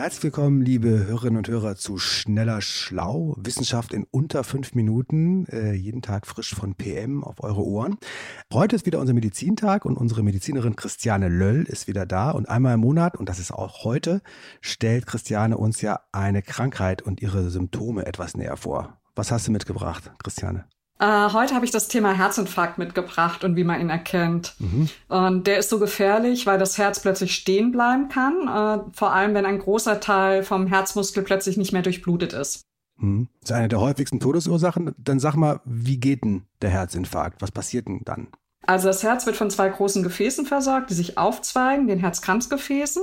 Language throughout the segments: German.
Herzlich willkommen, liebe Hörerinnen und Hörer, zu Schneller Schlau. Wissenschaft in unter fünf Minuten, äh, jeden Tag frisch von PM auf eure Ohren. Heute ist wieder unser Medizintag und unsere Medizinerin Christiane Löll ist wieder da. Und einmal im Monat, und das ist auch heute, stellt Christiane uns ja eine Krankheit und ihre Symptome etwas näher vor. Was hast du mitgebracht, Christiane? Äh, heute habe ich das Thema Herzinfarkt mitgebracht und wie man ihn erkennt. Mhm. Und der ist so gefährlich, weil das Herz plötzlich stehen bleiben kann, äh, vor allem wenn ein großer Teil vom Herzmuskel plötzlich nicht mehr durchblutet ist. Mhm. Das ist eine der häufigsten Todesursachen. Dann sag mal, wie geht denn der Herzinfarkt? Was passiert denn dann? Also das Herz wird von zwei großen Gefäßen versorgt, die sich aufzweigen, den Herzkranzgefäßen.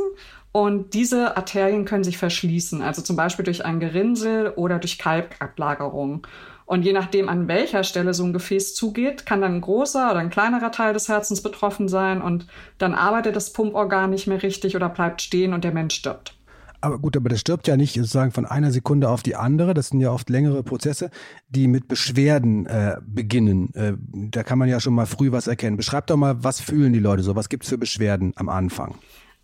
Und diese Arterien können sich verschließen, also zum Beispiel durch ein Gerinnsel oder durch Kalkablagerung. Und je nachdem, an welcher Stelle so ein Gefäß zugeht, kann dann ein großer oder ein kleinerer Teil des Herzens betroffen sein und dann arbeitet das Pumporgan nicht mehr richtig oder bleibt stehen und der Mensch stirbt. Aber gut, aber das stirbt ja nicht sozusagen von einer Sekunde auf die andere. Das sind ja oft längere Prozesse, die mit Beschwerden äh, beginnen. Äh, da kann man ja schon mal früh was erkennen. Beschreib doch mal, was fühlen die Leute so? Was gibt es für Beschwerden am Anfang?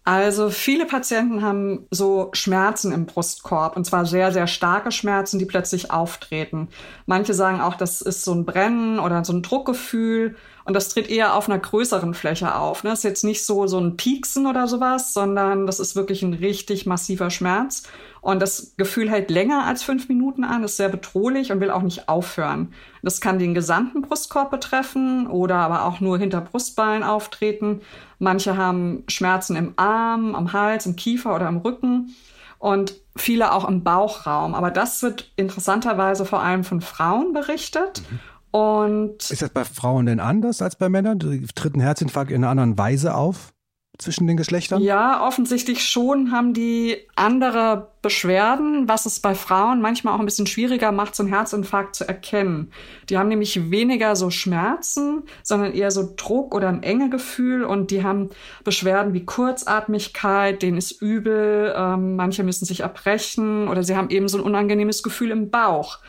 Also viele Patienten haben so Schmerzen im Brustkorb und zwar sehr, sehr starke Schmerzen, die plötzlich auftreten. Manche sagen auch, das ist so ein Brennen oder so ein Druckgefühl und das tritt eher auf einer größeren Fläche auf. Ne? Das ist jetzt nicht so, so ein Pieksen oder sowas, sondern das ist wirklich ein richtig massiver Schmerz. Und das Gefühl hält länger als fünf Minuten an, ist sehr bedrohlich und will auch nicht aufhören. Das kann den gesamten Brustkorb betreffen oder aber auch nur hinter Brustbein auftreten. Manche haben Schmerzen im Arm, am Hals, im Kiefer oder im Rücken und viele auch im Bauchraum. Aber das wird interessanterweise vor allem von Frauen berichtet. Mhm. Und ist das bei Frauen denn anders als bei Männern? Tritt ein Herzinfarkt in einer anderen Weise auf? zwischen den Geschlechtern? Ja, offensichtlich schon haben die andere Beschwerden, was es bei Frauen manchmal auch ein bisschen schwieriger macht, so einen Herzinfarkt zu erkennen. Die haben nämlich weniger so Schmerzen, sondern eher so Druck oder ein enge Gefühl und die haben Beschwerden wie Kurzatmigkeit, denen ist übel, ähm, manche müssen sich erbrechen oder sie haben eben so ein unangenehmes Gefühl im Bauch.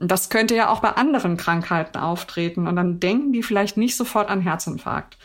Das könnte ja auch bei anderen Krankheiten auftreten und dann denken die vielleicht nicht sofort an Herzinfarkt.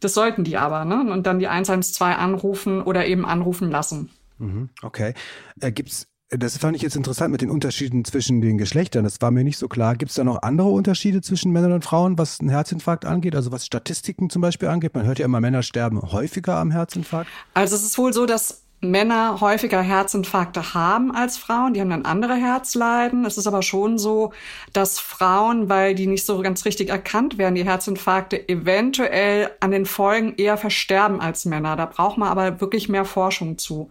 Das sollten die aber, ne? Und dann die 112 anrufen oder eben anrufen lassen. Mhm, okay. Äh, gibt's das fand ich jetzt interessant mit den Unterschieden zwischen den Geschlechtern. Das war mir nicht so klar. Gibt es da noch andere Unterschiede zwischen Männern und Frauen, was einen Herzinfarkt angeht? Also was Statistiken zum Beispiel angeht? Man hört ja immer, Männer sterben häufiger am Herzinfarkt. Also es ist wohl so, dass Männer häufiger Herzinfarkte haben als Frauen. Die haben dann andere Herzleiden. Es ist aber schon so, dass Frauen, weil die nicht so ganz richtig erkannt werden, die Herzinfarkte eventuell an den Folgen eher versterben als Männer. Da braucht man aber wirklich mehr Forschung zu.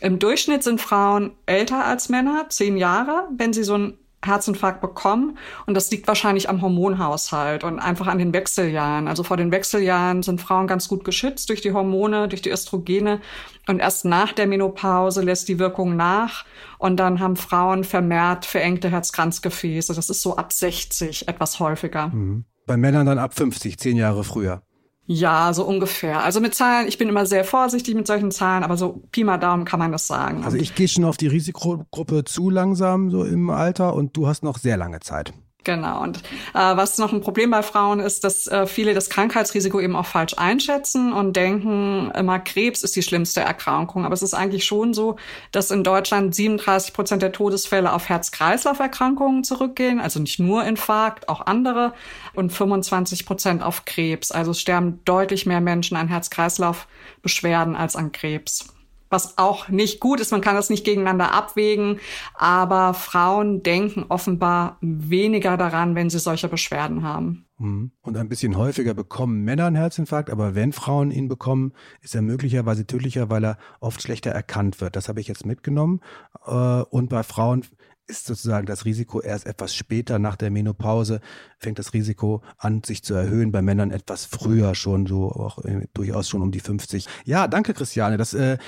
Im Durchschnitt sind Frauen älter als Männer, zehn Jahre, wenn sie so ein Herzinfarkt bekommen. Und das liegt wahrscheinlich am Hormonhaushalt und einfach an den Wechseljahren. Also vor den Wechseljahren sind Frauen ganz gut geschützt durch die Hormone, durch die Östrogene. Und erst nach der Menopause lässt die Wirkung nach. Und dann haben Frauen vermehrt verengte Herzkranzgefäße. Das ist so ab 60 etwas häufiger. Mhm. Bei Männern dann ab 50, zehn Jahre früher. Ja, so ungefähr. Also mit Zahlen, ich bin immer sehr vorsichtig mit solchen Zahlen, aber so Pi mal Daumen kann man das sagen. Also ich gehe schon auf die Risikogruppe zu langsam so im Alter und du hast noch sehr lange Zeit. Genau. Und äh, was noch ein Problem bei Frauen ist, dass äh, viele das Krankheitsrisiko eben auch falsch einschätzen und denken, immer Krebs ist die schlimmste Erkrankung. Aber es ist eigentlich schon so, dass in Deutschland 37 Prozent der Todesfälle auf Herz-Kreislauf-Erkrankungen zurückgehen, also nicht nur Infarkt, auch andere, und 25 Prozent auf Krebs. Also es sterben deutlich mehr Menschen an Herz-Kreislauf-Beschwerden als an Krebs was auch nicht gut ist. Man kann das nicht gegeneinander abwägen, aber Frauen denken offenbar weniger daran, wenn sie solche Beschwerden haben. Mhm. Und ein bisschen häufiger bekommen Männer einen Herzinfarkt, aber wenn Frauen ihn bekommen, ist er möglicherweise tödlicher, weil er oft schlechter erkannt wird. Das habe ich jetzt mitgenommen. Äh, und bei Frauen ist sozusagen das Risiko erst etwas später nach der Menopause, fängt das Risiko an, sich zu erhöhen. Bei Männern etwas früher schon, so auch äh, durchaus schon um die 50. Ja, danke, Christiane. Das, äh,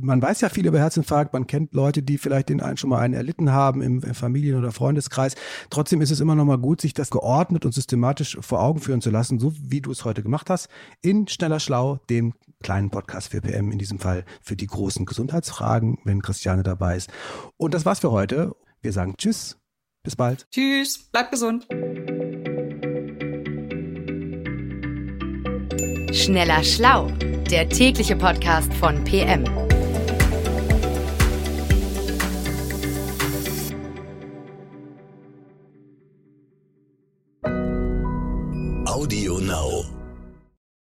man weiß ja viel über Herzinfarkt, man kennt Leute, die vielleicht den einen schon mal einen erlitten haben im, im Familien- oder Freundeskreis. Trotzdem ist es immer noch mal gut, sich das geordnet und systematisch vor Augen führen zu lassen, so wie du es heute gemacht hast, in Schneller Schlau, dem kleinen Podcast für PM, in diesem Fall für die großen Gesundheitsfragen, wenn Christiane dabei ist. Und das war's für heute. Wir sagen Tschüss, bis bald. Tschüss, bleib gesund. Schneller Schlau, der tägliche Podcast von PM. Audio Now.